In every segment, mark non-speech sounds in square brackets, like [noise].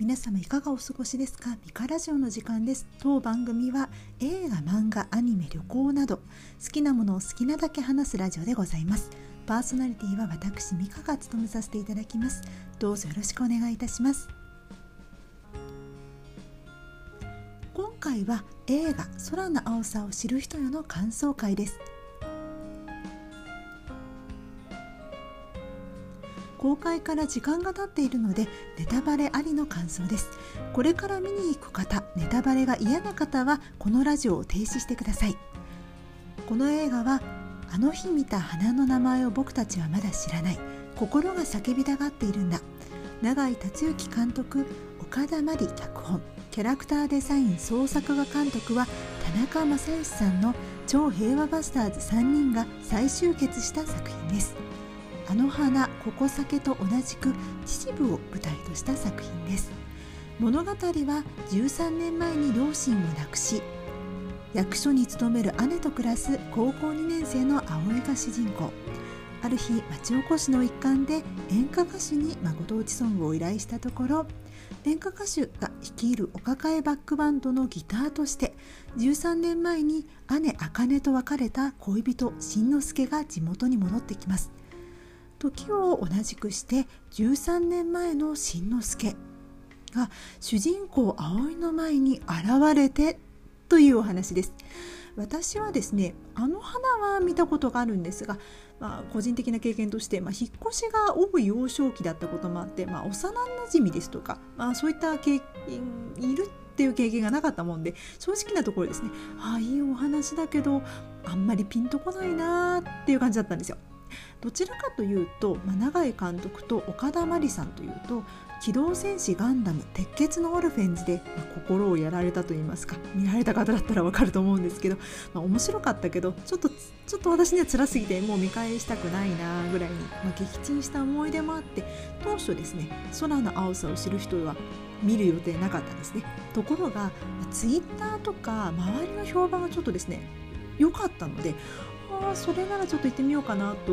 皆様いかがお過ごしですか？ミカラジオの時間です。当番組は映画漫画アニメ旅行など好きなものを好きなだけ話すラジオでございます。パーソナリティは私ミカが務めさせていただきます。どうぞよろしくお願いいたします。今回は映画空の青さを知る人よの感想会です。公開から時間が経っているのでネタバレありの感想です。これから見に行く方ネタバレが嫌な方はこのラジオを停止してください。この映画はあの日見た花の名前を僕たちはまだ知らない。心が叫びたがっているんだ。永井達之監督岡田真理脚本。キャラクターデザイン総作画監督は田中正義さんの超平和バスターズ3人が再集結した作品です。あの花ここ酒と同じく秩父を舞台とした作品です。物語は13年前に両親を亡くし役所に勤める姉と暮らす高校2年生の葵が主人公ある日町おこしの一環で演歌歌手にご当地ソングを依頼したところ演歌歌手が率いるお抱えバックバンドのギターとして13年前に姉茜と別れた恋人新之助が地元に戻ってきます。時を同じくして13年前の新之助が主人公葵の前に現れてというお話です私はですねあの花は見たことがあるんですが、まあ、個人的な経験として、まあ、引っ越しが多い幼少期だったこともあって、まあ、幼なじみですとか、まあ、そういった経験いるっていう経験がなかったもんで正直なところですねああいいお話だけどあんまりピンとこないなっていう感じだったんですよ。どちらかというと、まあ、永井監督と岡田真理さんというと「機動戦士ガンダム鉄血のオルフェンズで」まあ、心をやられたといいますか見られた方だったらわかると思うんですけど、まあ、面白かったけどちょっとちょっと私には辛すぎてもう見返したくないなぐらいに、まあ、撃沈した思い出もあって当初ですね空の青さを知る人は見る予定なかったですね。ところがツイッターとか周りの評判がちょっとですね良かったのであそれならちょっと行ってみようかなと、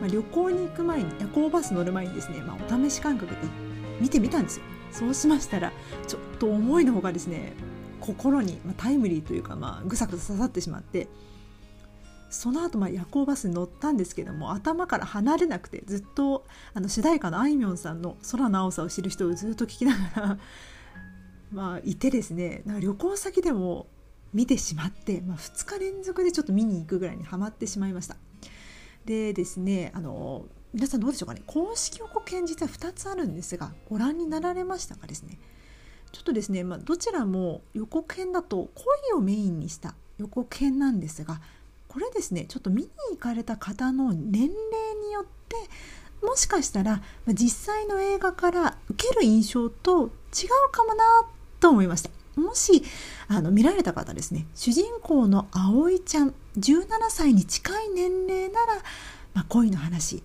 まあ、旅行に行く前に夜行バス乗る前にですね、まあ、お試し感覚で見てみたんですよ。そうしましたらちょっと思いのほかですね心に、まあ、タイムリーというか、まあ、ぐさぐさ刺さってしまってその後まあ夜行バスに乗ったんですけども頭から離れなくてずっとあの主題歌のあいみょんさんの「空の青さを知る人」をずっと聞きながらまあいてですね旅行先でも見てしまって、まあ、2日連続でちょっと見に行くぐらいにはまってしまいました。でですねあの皆さんどうでしょうかね。公式予告編実は2つあるんですがご覧になられましたかですね。ちょっとですね、まあ、どちらも予告編だと恋をメインにした予告編なんですがこれですねちょっと見に行かれた方の年齢によってもしかしたら実際の映画から受ける印象と違うかもなと思いました。もしあの見られた方ですね。主人公の葵ちゃん17歳に近い年齢なら、まあ、恋の話。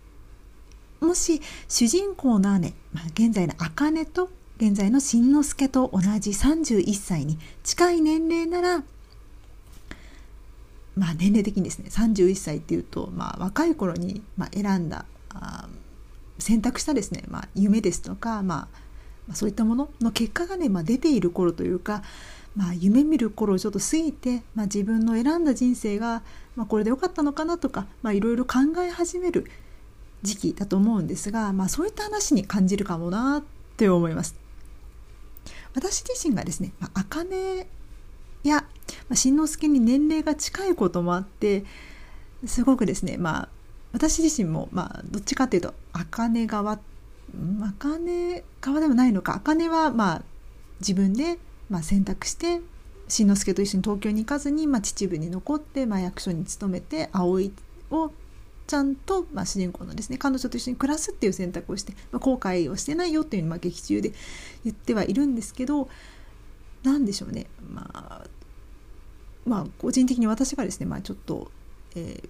もし主人公の姉、まあ、現在の茜と現在の新之助と同じ31歳に近い年齢ならまあ年齢的にですね31歳っていうと、まあ、若い頃に、ま、選んだあ選択したですね、まあ、夢ですとか、まあ、まあ、そういったものの結果がね、まあ、出ている頃というか、まあ、夢見る頃をちょっと過ぎて、まあ、自分の選んだ人生が、まあ、これでよかったのかなとかいろいろ考え始める時期だと思うんですが、まあ、そういった話に感じるかもなって思います。私自身がですね、まあ、茜や、まあ、新之助に年齢が近いこともあってすごくですねまあ私自身もまあどっちかっていうと茜側茜側でもないのか。茜はまあ自分でまあ選択して新之助と一緒に東京に行かずに、まあ、秩父に残って、まあ、役所に勤めて葵をちゃんと、まあ、主人公のですね彼女と一緒に暮らすっていう選択をして、まあ、後悔をしてないよっていうのを、まあ、劇中で言ってはいるんですけど何でしょうね。まあまあ個人的に私がですね、まあ、ちょっと、えー、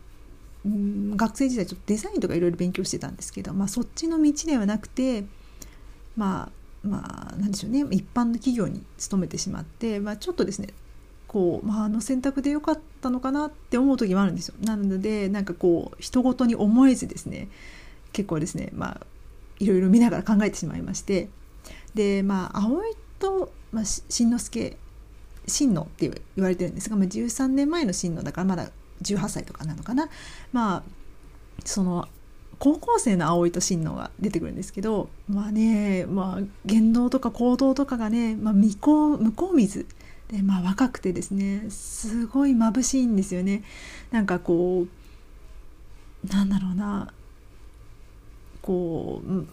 うん学生時代ちょっとデザインとかいろいろ勉強してたんですけど、まあ、そっちの道ではなくてまあまあ何でしょうね一般の企業に勤めてしまって、まあ、ちょっとですねこう、まあ、あの選択でよかったのかなって思う時もあるんですよ。なのでなんかこう人事に思えずですね結構ですねまあいろいろ見ながら考えてしまいましてでまあ葵と、まあ、しんのすけ真野って言われてるんですが、まあ、13年前の真野だからまだ18歳とかなのかなまあその高校生の葵と真野が出てくるんですけどまあね、まあ、言動とか行動とかがね、まあ、向こう向こう水で、まあ、若くてですねすごい眩しいんですよね。なんかこうなんだろうなこう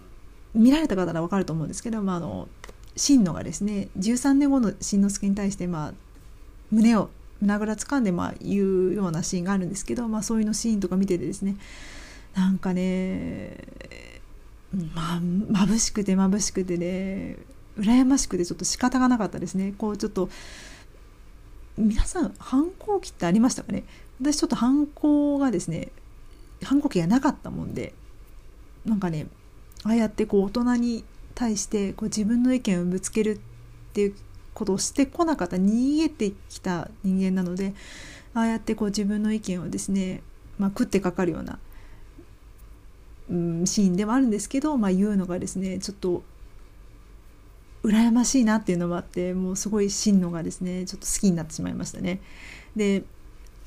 見られた方なら分かると思うんですけど、まあ、あの真野がですね13年後の新之助に対して、まあ、胸を胸ぐらつかんで、まあ、言うようなシーンがあるんですけど、まあ、そういうのシーンとか見ててですねなんかねま眩しくて眩しくてね羨ましくてちょっと仕方がなかったですね。こうちょっと皆さん反抗期ってありましたかね？私ちょっと反抗がですね反抗期がなかったもんでなんかねああやってこう大人に対してこう自分の意見をぶつけるっていうことをしてこなかった逃げてきた人間なのでああやってこう自分の意見をですね、まあ、食ってかかるような、うん、シーンではあるんですけど、まあ、言うのがですねちょっと羨ましいなっていうのもあってもうすごい真のがですねちょっと好きになってしまいましたね。で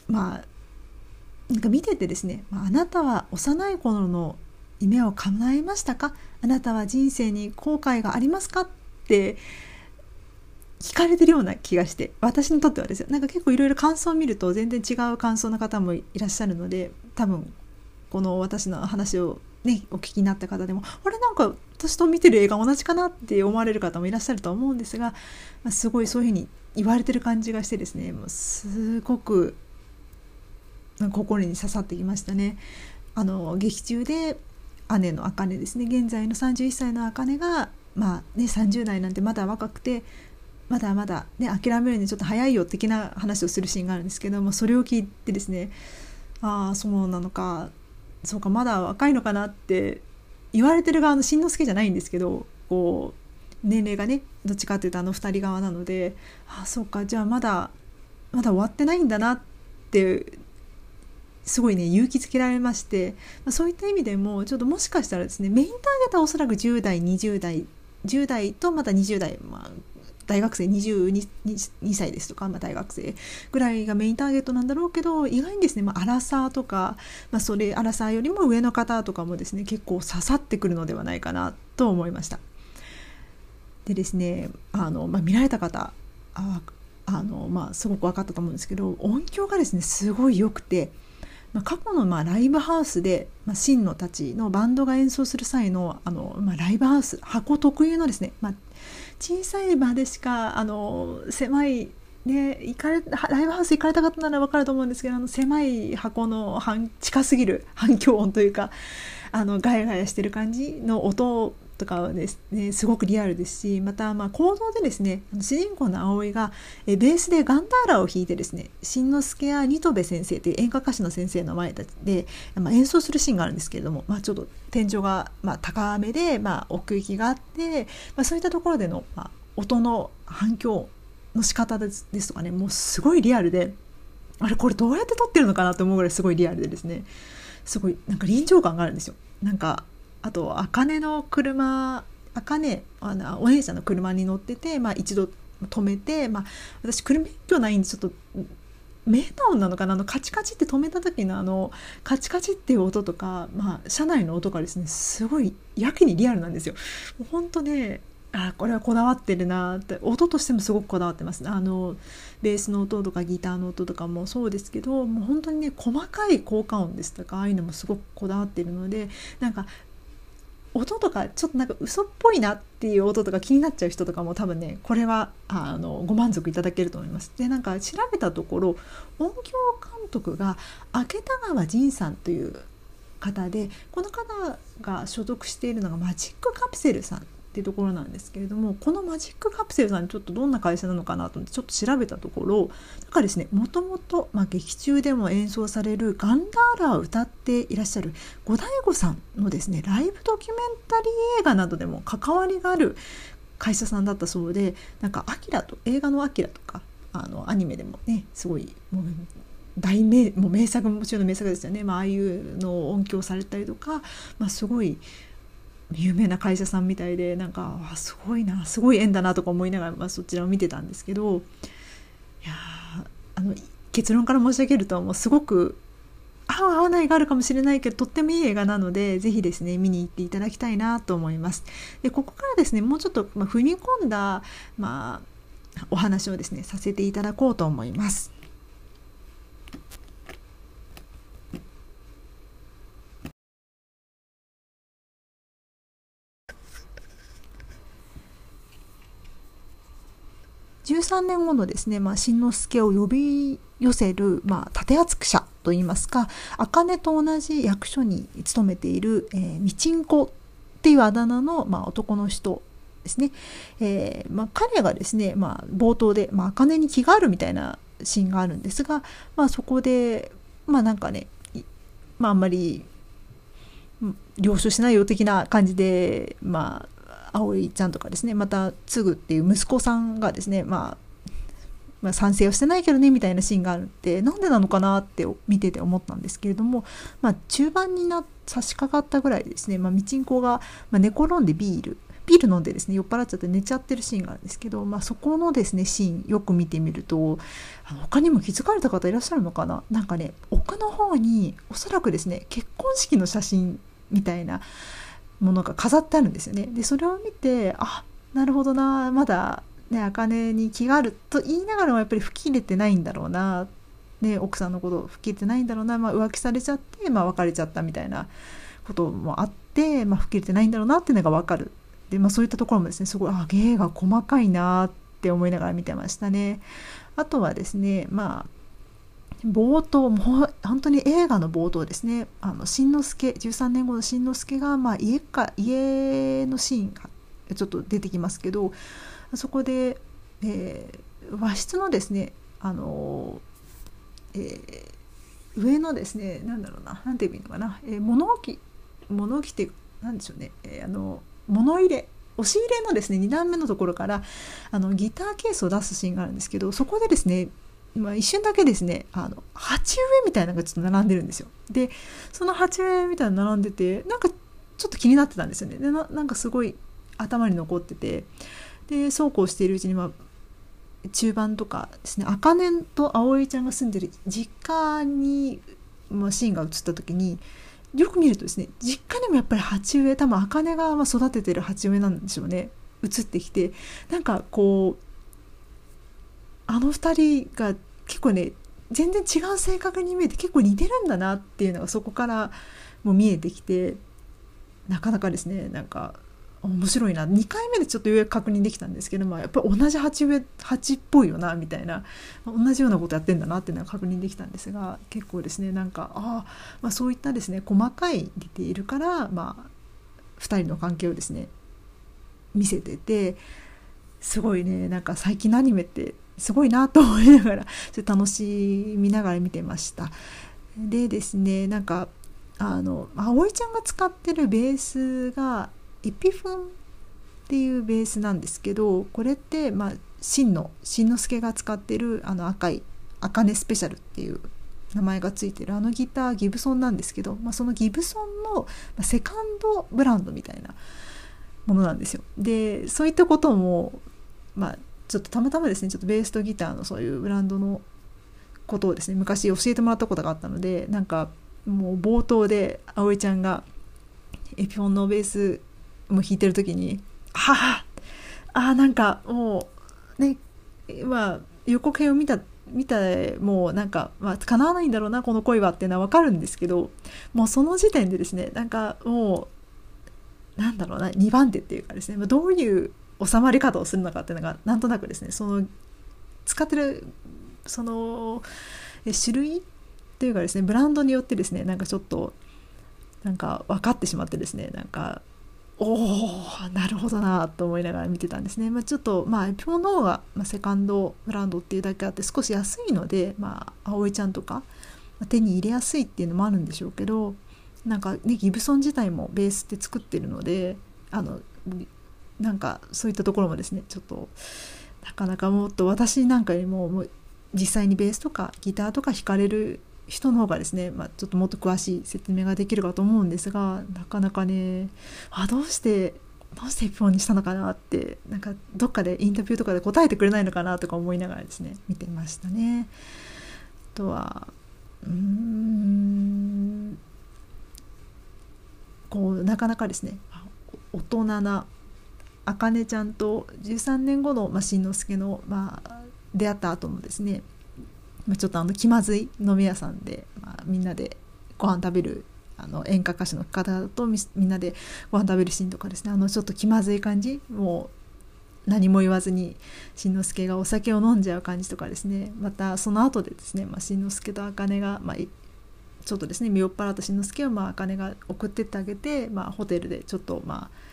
まあなんか見ててですね、あなたは幼い頃の夢を叶えましたか？あなたは人生に後悔がありますか？って聞かれてるような気がして私にとってはですよなんか結構いろいろ感想を見ると全然違う感想の方もいらっしゃるので多分この私の話をねお聞きになった方でもあれなんか私と見てる映画同じかなって思われる方もいらっしゃると思うんですが、まあ、すごいそういうふうに言われてる感じがしてですねもうすごく心に刺さってきましたね。あの劇中で姉の茜ですね現在の31歳の茜がまあね30代なんてまだ若くてまだまだね諦めるにちょっと早いよ的な話をするシーンがあるんですけどもそれを聞いてですねああそうなのかそうかまだ若いのかなって言われてる側のしんのすけじゃないんですけどこう年齢がねどっちかっていうとあの2人側なのでああそうかじゃあまだまだ終わってないんだなってすごいね勇気づけられまして、まあ、そういった意味でもちょっともしかしたらですねメインターゲットはおそらく10代20代10代とまた20代、まあ、大学生 22, 歳ですとか、まあ、大学生ぐらいがメインターゲットなんだろうけど意外にですね、まあ、アラサーとか、まあ、それアラサーよりも上の方とかもですね結構刺さってくるのではないかなと思いました。でですねあの、まあ、見られた方ああの、まあ、すごく分かったと思うんですけど音響がですねすごい良くて。ま、過去のまあライブハウスで、まあ、真野たちのバンドが演奏する際のあの、まあ、ライブハウス箱特有のですね、まあ、小さい場でしかあの狭いね、行かれライブハウス行かれた方なら分かると思うんですけどあの狭い箱の近すぎる反響音というかあのガヤガヤしてる感じの音とかはですねすごくリアルですしまたまあ行動でですね主人公の葵がえベースでガンダーラを弾いてですね新之助や新戸部先生という演歌歌手の先生の前で、まあ、演奏するシーンがあるんですけれども、まあ、ちょっと天井がまあ高めで、まあ、奥行きがあって、まあ、そういったところでの、まあ、音の反響の仕方ですですとかねもうすごいリアルであれこれどうやって撮ってるのかなと思うぐらいすごいリアルでですねすごいなんか臨場感があるんですよ。なんかあと茜の車茜あのお姉ちゃんの車に乗ってて、まあ、一度止めて、まあ、私車免許ないんでちょっとメーター音なのかな？あのカチカチって止めた時のあのカチカチっていう音とか、まあ、車内の音がですねすごいやけにリアルなんですよ。もう本当ねあこれはこだわってるなって音としてもすごくこだわってますあのベースの音とかギターの音とかもそうですけどもう本当にね細かい効果音ですとかああいうのもすごくこだわってるのでなんか音とかちょっとなんか嘘っぽいなっていう音とか気になっちゃう人とかも多分ねこれはあのご満足いただけると思います。でなんか調べたところ音響監督が明田川仁さんという方でこの方が所属しているのがマジックカプセルさんっていうところなんですけれどもこのマジックカプセルさんちょっとどんな会社なのかなと思ってちょっと調べたところなんかですねもともと劇中でも演奏されるガンダーラを歌っていらっしゃるゴダイゴさんのですねライブドキュメンタリー映画などでも関わりがある会社さんだったそうでなんか「アキラと映画の「アキラとかあのアニメでもねすごいもう大名もう名作もちろん名作ですよね、まああいうのを音響されたりとか、まあ、すごい有名な会社さんみたいでなんかあすごいなすごい縁だなとか思いながら、まあ、そちらを見てたんですけどいやあの結論から申し上げるともうすごく合う合わないがあるかもしれないけどとってもいい映画なのでぜひですね見に行っていただきたいなと思います。でここからですねもうちょっと、ま、踏み込んだ、まあ、お話をですねさせていただこうと思います。13年後のですね、まあ、新之助を呼び寄せる、まあ、立役者といいますか茜と同じ役所に勤めている、えー、みちんこっていうあだ名の、まあ、男の人ですね、えーまあ、彼がですね、まあ、冒頭で、まあ、茜に気があるみたいなシーンがあるんですが、まあ、そこでまあなんかね、まあ、あんまり了承しないよ的な感じで、まあ、葵ちゃんとかですねまたつぐっていう息子さんがですね、まあ、まあ、賛成をしてないけどねみたいなシーンがあるってなんでなのかなって見てて思ったんですけれども、まあ、中盤にな差し掛かったぐらいですね、まあ、みちんこが、まあ寝転んでビールビール飲んでですね酔っ払っちゃって寝ちゃってるシーンがあるんですけど、まあ、そこのですねシーンよく見てみるとあの他にも気づかれた方いらっしゃるのかな？なんかね奥の方におそらくですね結婚式の写真みたいなものが飾ってあるんですよね。でそれを見てあなるほどなまだね茜に気があると言いながらもやっぱり吹き入れてないんだろうな、ね、奥さんのこと吹き入れてないんだろうな、まあ、浮気されちゃって、まあ、別れちゃったみたいなこともあって、まあ、吹き入れてないんだろうなっていうのが分かるで、まあ、そういったところもですねすごいあ芸が細かいなって思いながら見てましたね。あとはですねまあ冒頭もう本当に映画の冒頭ですね。あの新之助13年後の新之助が、まあ、家か家のシーンがちょっと出てきますけどそこで、えー、和室のですねあの、えー、上のですねなんだろうな何て言えばいいのかな、えー、物置物置って何でしょうね、えー、あの物入れ押し入れのですね2段目のところからあのギターケースを出すシーンがあるんですけどそこでですねまあ、一瞬だけですねあの鉢植えみたいなのがちょっと並んでるんですよ。でその鉢植えみたいなの並んでてなんかちょっと気になってたんですよね。でなんかすごい頭に残っててでそうこうしているうちに、まあ、中盤とかですね茜と葵ちゃんが住んでる実家に、まあ、シーンが映った時によく見るとですね実家にもやっぱり鉢植え多分茜がま育ててる鉢植えなんでしょうね。映ってきてなんかこうあの2人が結構ね全然違う性格に見えて結構似てるんだなっていうのがそこからもう見えてきてなかなかですねなんか面白いな。2回目でちょっとようやく確認できたんですけど、まあ、やっぱり同じ鉢植え鉢っぽいよなみたいな同じようなことやってんだなっていうのは確認できたんですが結構ですねなんかあ、まあ、そういったですね細かいディテールから、まあ、2人の関係をですね見せててすごいねなんか最近のアニメってすごいなと思いながら楽しみながら見てました。でですねなんかあの葵ちゃんが使ってるベースがエピフォンっていうベースなんですけどこれってまあ真の真之助が使ってるあの赤い「茜スペシャル」っていう名前がついてるあのギターギブソンなんですけど、まあ、そのギブソンのセカンドブランドみたいなものなんですよ。でそういったことも、まあ、ちょっとたまたまですねちょっとベースとギターのそういうブランドのことをですね昔教えてもらったことがあったのでなんかもう冒頭で葵ちゃんがエピフォンのベースも弾いてる時にはあああなんかもうねまあ予告編を見た見たもうなんか、まあ、叶わないんだろうなこの恋はっていうのは分かるんですけどもうその時点でですねなんかもうなんだろうな2番手っていうかですねどういう収まり方をするのかっていうのがなんとなくですねその使ってるその種類っていうかですねブランドによってですねなんかちょっとなんか分かってしまってですねなんかおおなるほどなと思いながら見てたんですね、まあ、ちょっとまあエピフォンの方が、まあ、セカンドブランドっていうだけあって少し安いのでまあ葵ちゃんとか、ま、手に入れやすいっていうのもあるんでしょうけどなんかねギブソン自体もベースって作ってるのであのなんかそういったところもですねちょっとなかなかもっと私なんかよりももう実際にベースとかギターとか弾かれる人の方がですね、まあ、ちょっともっと詳しい説明ができるかと思うんですがなかなかねあどうしてどうして一本にしたのかなってなんかどっかでインタビューとかで答えてくれないのかなとか思いながらですね見てましたね。あとはうんこうなかなかですね大人な茜ちゃんと13年後の、まあ、しんのすけの、まあ、出会った後のですね、まあ、ちょっとあの気まずい飲み屋さんで、まあ、みんなでご飯食べるあの演歌歌手の方とみんなでご飯食べるシーンとかですねあのちょっと気まずい感じもう何も言わずにしんのすけがお酒を飲んじゃう感じとかですねまたその後でですね、まあ、しんのすけと茜が、まあ、ちょっとですね見酔っ払ったしんのすけをまあ茜が送ってってあげて、まあ、ホテルでちょっとまあ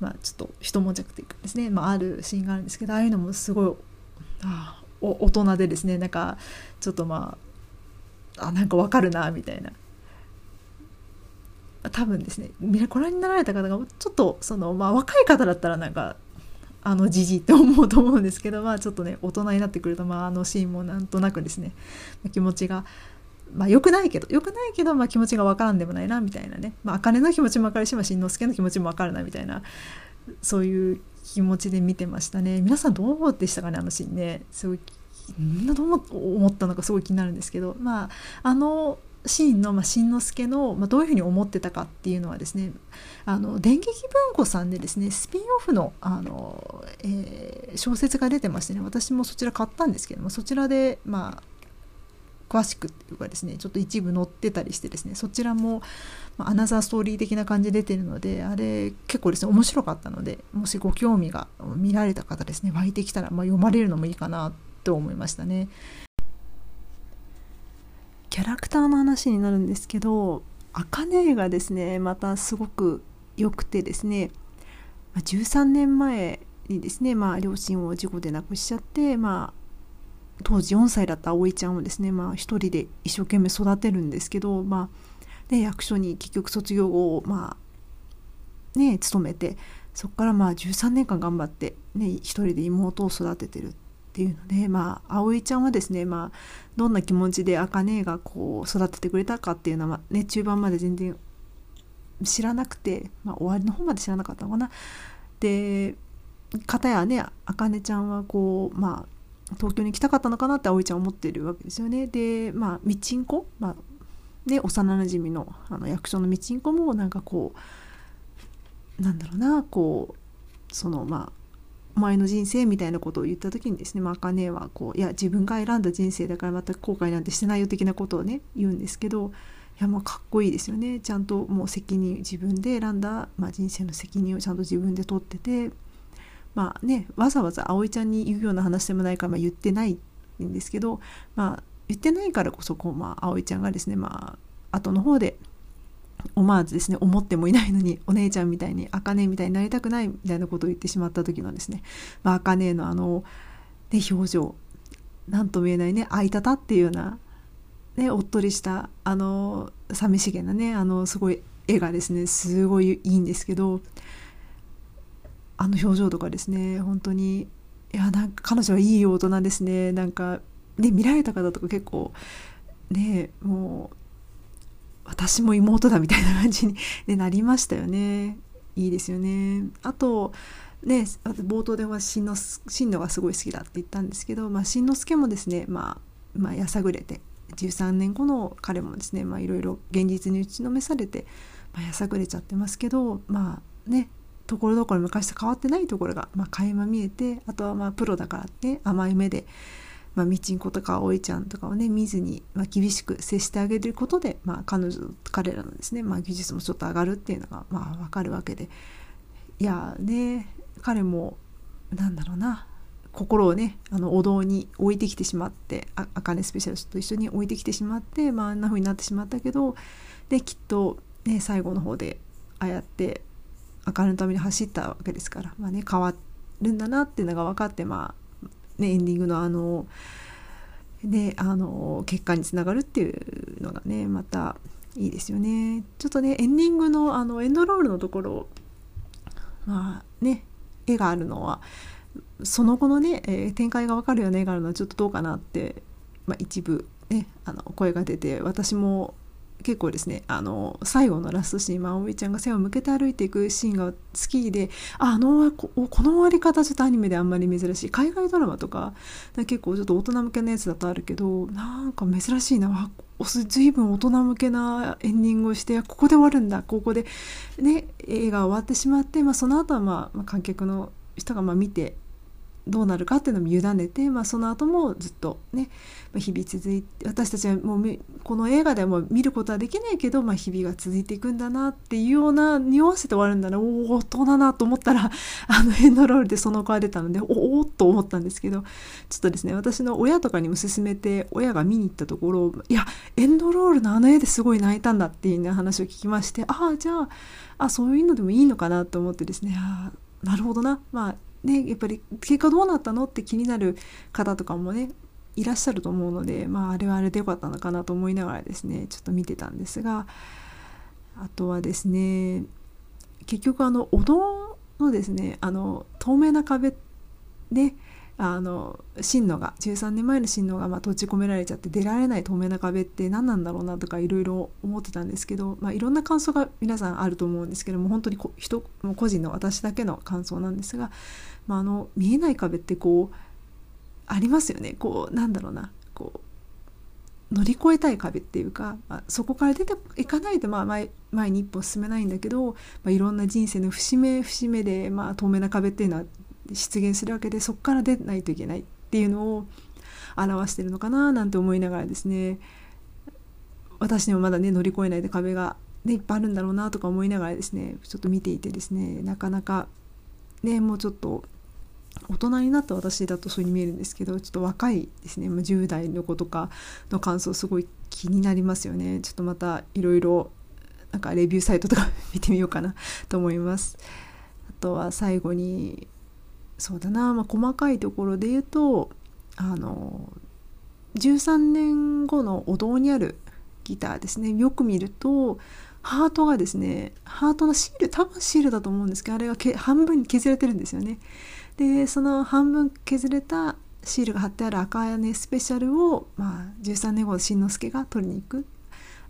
まあちょっと一悶着というかですね、まあ、あるシーンがあるんですけどああいうのもすごいあ大人でですね。なんかちょっとまああなんかわかるなみたいな。多分ですねご覧になられた方がちょっとその、まあ、若い方だったらなんかあのじじって思うと思うんですけど、まあ、ちょっとね大人になってくると、まあ、あのシーンもなんとなくですね気持ちがまあ良くないけど良くないけど、まあ、気持ちが分からんでもないなみたいなね、まあ茜の気持ちも分かるし、まあ、しんのすけの気持ちも分かるなみたいな。そういう気持ちで見てましたね。皆さんどうでしたかねあのシーンね。すごいみんなどう思ったのかすごい気になるんですけど。まああのシーンの、まあ、しんのすけの、まあ、どういうふうに思ってたかっていうのはですねあの電撃文庫さんでですねスピンオフのあの、えー、小説が出てましてね私もそちら買ったんですけどもそちらでまあ詳しくっていうかですねちょっと一部載ってたりしてですねそちらも、ま、アナザーストーリー的な感じで出てるのであれ結構ですね面白かったのでもしご興味が見られた方ですね湧いてきたら、まあ、読まれるのもいいかなと思いましたね。キャラクターの話になるんですけど茜がですねまたすごく良くてですね13年前にですね、まあ、両親を事故で亡くしちゃって、まあ、当時4歳だった葵ちゃんをですね、まあ、一人で一生懸命育てるんですけど、まあね、役所に結局卒業後、まあね、勤めてそこからまあ13年間頑張って、ね、一人で妹を育ててるっていうので、まあ、葵ちゃんはですね、まあ、どんな気持ちで茜がこう育ててくれたかっていうのは、ね、中盤まで全然知らなくて、まあ、終わりの方まで知らなかったのかな。で片やね茜ちゃんはこうまあ東京に来たかったのかなって葵ちゃん思ってるわけですよね。でまあみちんこ、まあね、幼なじみのあの役所のみちんこもなんかこうなんだろうなこうそのまあお前の人生みたいなことを言った時にですね、まあ、茜はこういや自分が選んだ人生だからまた後悔なんてしてないよ的なことをね言うんですけどいやもうかっこいいですよねちゃんともう責任自分で選んだ、まあ、人生の責任をちゃんと自分で取っててまあねわざわざ葵ちゃんに言うような話でもないから、まあ、言ってないんですけど、まあ、言ってないからこそこう、まあ、葵ちゃんがですね、まあ後の方で思わずですね思ってもいないのにお姉ちゃんみたいに茜みたいになりたくないみたいなことを言ってしまった時のですね、まあ、茜のあの、ね、表情何とも言えないねあいたたっていうような、ね、おっとりしたあの寂しげなねあのすごい絵がですねすごいいいんですけどあの表情とかですね本当に。いやなんか彼女はいい大人ですね。なんかね見られた方とか結構ねもう私も妹だみたいな感じに、なりましたよね。いいですよね。あとね冒頭ではしんのしんのがすごい好きだって言ったんですけど、まあ、しんのすけもですね、まあ、まあやさぐれて13年後の彼もですねいろいろ現実に打ちのめされて、まあ、やさぐれちゃってますけどまあねところどころ昔と変わってないところが、まあ、垣間見えてあとはまあプロだからって甘い目で、まあ、みちんことかおいちゃんとかをね見ずに、まあ、厳しく接してあげることで、まあ、彼女彼らのですね、まあ、技術もちょっと上がるっていうのが、まあ、分かるわけで。いやね彼もなんだろうな心をねあのお堂に置いてきてしまってあかねスペシャルと一緒に置いてきてしまって、まあ、あんな風になってしまったけどできっと、ね、最後の方でああやって明るのために走ったわけですから、まあね、変わるんだなっていうのが分かって、まあね、エンディングのあの,、ね、あの結果につながるっていうのがねまたいいですよね。ちょっとねエンディングのあのエンドロールのところまあね絵があるのはその後のね、えー、展開が分かるような絵があるのはちょっとどうかなって、まあ、一部ねあの声が出て私も結構ですねあの最後のラストシーン、まあ、葵ちゃんが背を向けて歩いていくシーンが好きであのここの終わり方ちょっとアニメであんまり珍しい。海外ドラマとか結構ちょっと大人向けのやつだとあるけどなんか珍しいな。随分大人向けなエンディングをしてここで終わるんだ。ここで、ね、映画終わってしまって、まあ、その後はまあ、まあ、観客の人がまあ見てどうなるかっていうのも委ねて、まあ、その後もずっとね、まあ、日々続いて私たちはもうこの映画でも見ることはできないけど、まあ、日々が続いていくんだなっていうような匂わせて終わるんだな。おお大人だなと思ったら [laughs] あのエンドロールでその子が出たのでおおっと思ったんですけどちょっとですね私の親とかにも勧めて親が見に行ったところいやエンドロールのあの絵ですごい泣いたんだっていう、ね、話を聞きましてああじゃああそういうのでもいいのかなと思ってですねあなるほどな。まあね、やっぱり結果どうなったのって気になる方とかもねいらっしゃると思うので、まあ、あれはあれでよかったのかなと思いながらですねちょっと見てたんですがあとはですね結局あのお堂のですねあの透明な壁ねあの真野が13年前の真野がまあ閉じ込められちゃって出られない透明な壁って何なんだろうなとかいろいろ思ってたんですけど、まあ、いろんな感想が皆さんあると思うんですけども本当にこ人も個人の私だけの感想なんですが、まあ、あの見えない壁ってこうありますよね。こうなんだろうな。こう乗り越えたい壁っていうか、まあ、そこから出ていかないとまあ前前に一歩進めないんだけど、まあ、いろんな人生の節目節目で、まあ、透明な壁っていうのは出現するわけでそこから出ないといけないっていうのを表してるのかななんて思いながらですね私にもまだね乗り越えないで壁が、ね、いっぱいあるんだろうなとか思いながらですねちょっと見ていてですねなかなかねもうちょっと大人になった私だとそういうに見えるんですけどちょっと若いですね10代の子とかの感想すごい気になりますよね。ちょっとまたいろいろなんかレビューサイトとか [laughs] 見てみようかなと思います。あとは最後にそうだな、まあ、細かいところで言うとあの13年後のお堂にあるギターですね。よく見るとハートがですねハートのシール多分シールだと思うんですけどあれが半分に削れてるんですよね。でその半分削れたシールが貼ってある赤羽スペシャルを、まあ、13年後のしんのすけが取りに行く。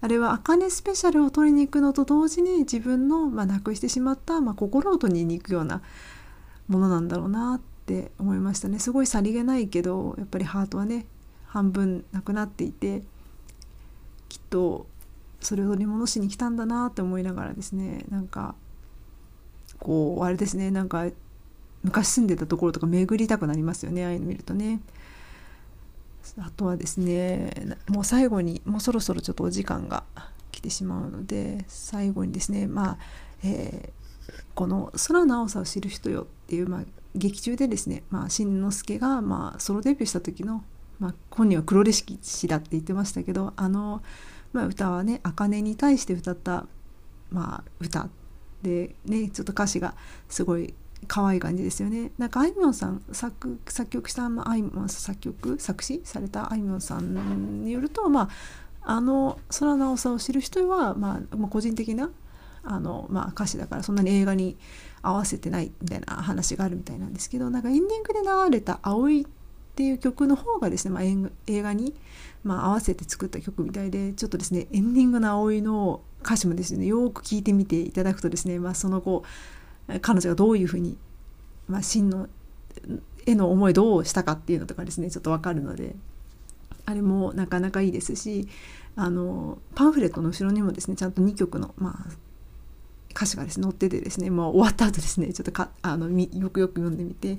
あれは茜スペシャルを取りに行くのと同時に自分の、まあ、なくしてしまった、まあ、心を取りに行くようなものなんだろうなって思いましたねすごいさりげないけどやっぱりハートはね半分なくなっていてきっとそれを取り戻しに来たんだなって思いながらですねなんかこうあれですねなんか昔住んでたところとか巡りたくなりますよねああいうの見るとね。あとはですねもう最後にもうそろそろちょっとお時間が来てしまうので最後にですねまあ、えーこの「空の青さを知る人よ」っていう、まあ、劇中でですね、まあ、新之助が、まあ、ソロデビューした時の、まあ、本人は黒歴史だって言ってましたけどあの、まあ、歌はね茜に対して歌った、まあ、歌でねちょっと歌詞がすごい可愛い感じですよね。なんかあいみょんさん作作曲したあいみょん作曲作詞されたあいみょんさんによるとまああの空の青さを知る人は、まあ、まあ、個人的なあの、まあ、歌詞だからそんなに映画に合わせてないみたいな話があるみたいなんですけどなんかエンディングで流れた「葵」っていう曲の方がですね、まあ、映画に、まあ、合わせて作った曲みたいでちょっとですねエンディングの「葵」の歌詞もですねよく聞いてみていただくとですね、まあ、その後彼女がどういうふうに、まあ、真のへの思いどうしたかっていうのとかですねちょっと分かるのであれもなかなかいいですしあのパンフレットの後ろにもですねちゃんと2曲の、まあ、歌詞がですね載っててですねもう終わった後ですねちょっとかあのよくよく読んでみて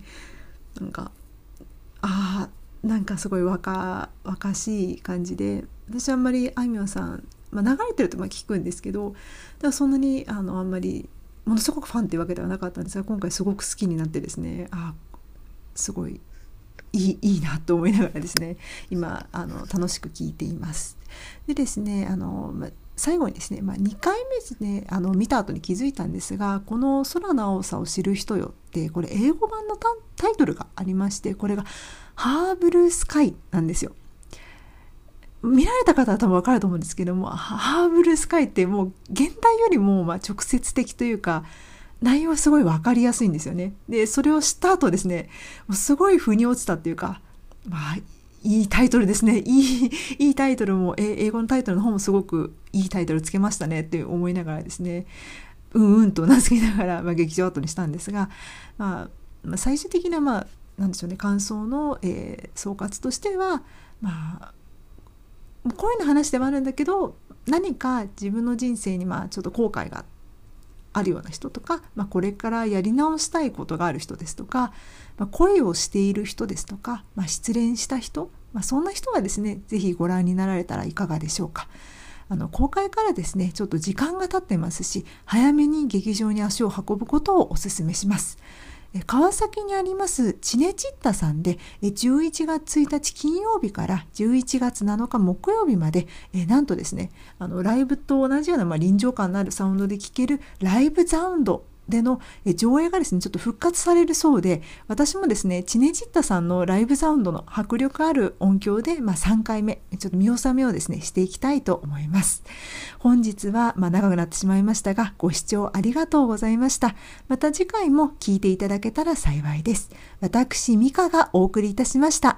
なんかああなんかすごい若々しい感じで私あんまりあいみょんさん、まあ、流れてるとまあ聞くんですけどだからそんなにあのあんまりものすごくファンっていうわけではなかったんですが今回すごく好きになってですねあすごいいいいいなと思いながらですね今あの楽しく聞いています。でですねあの、ま最後にですね、まあ、2回目ですねあの見た後に気づいたんですがこの「空の青さを知る人よ」ってこれ英語版のタイトルがありましてこれが「ハーブルースカイ」なんですよ。見られた方は多分分かると思うんですけどもハーブルースカイってもう現代よりもま直接的というか内容はすごい分かりやすいんですよね。でそれを知った後ですねもうすごい腑に落ちたっていうかまあいいタイトルですね。[laughs] いい、いいタイトルも、英語のタイトルの方もすごくいいタイトルつけましたねって思いながらですね、うんうんとうなずきながら、まあ、劇場後にしたんですが、まあ、最終的な、まあ、なんでしょうね、感想の、えー、総括としては、まあ、こういうの話ではあるんだけど、何か自分の人生に、まあ、ちょっと後悔があるような人とか、まあ、これからやり直したいことがある人ですとか、まあ、恋をしている人ですとか、まあ、失恋した人、まあ、そんな人はですね是非ご覧になられたらいかがでしょうか。あの公開からですねちょっと時間が経ってますし早めに劇場に足を運ぶことをお勧めします。川崎にありますチネチッタさんで11月1日金曜日から11月7日木曜日までなんとですねあのライブと同じような、ま、臨場感のあるサウンドで聴けるライブサウンドでの上映がですねちょっと復活されるそうで私もですねチネジッタさんのライブサウンドの迫力ある音響で、まあ、3回目ちょっと見納めをですねしていきたいと思います。本日は、まあ、長くなってしまいましたがご視聴ありがとうございました。また次回も聞いていただけたら幸いです。私ミカがお送りいたしました。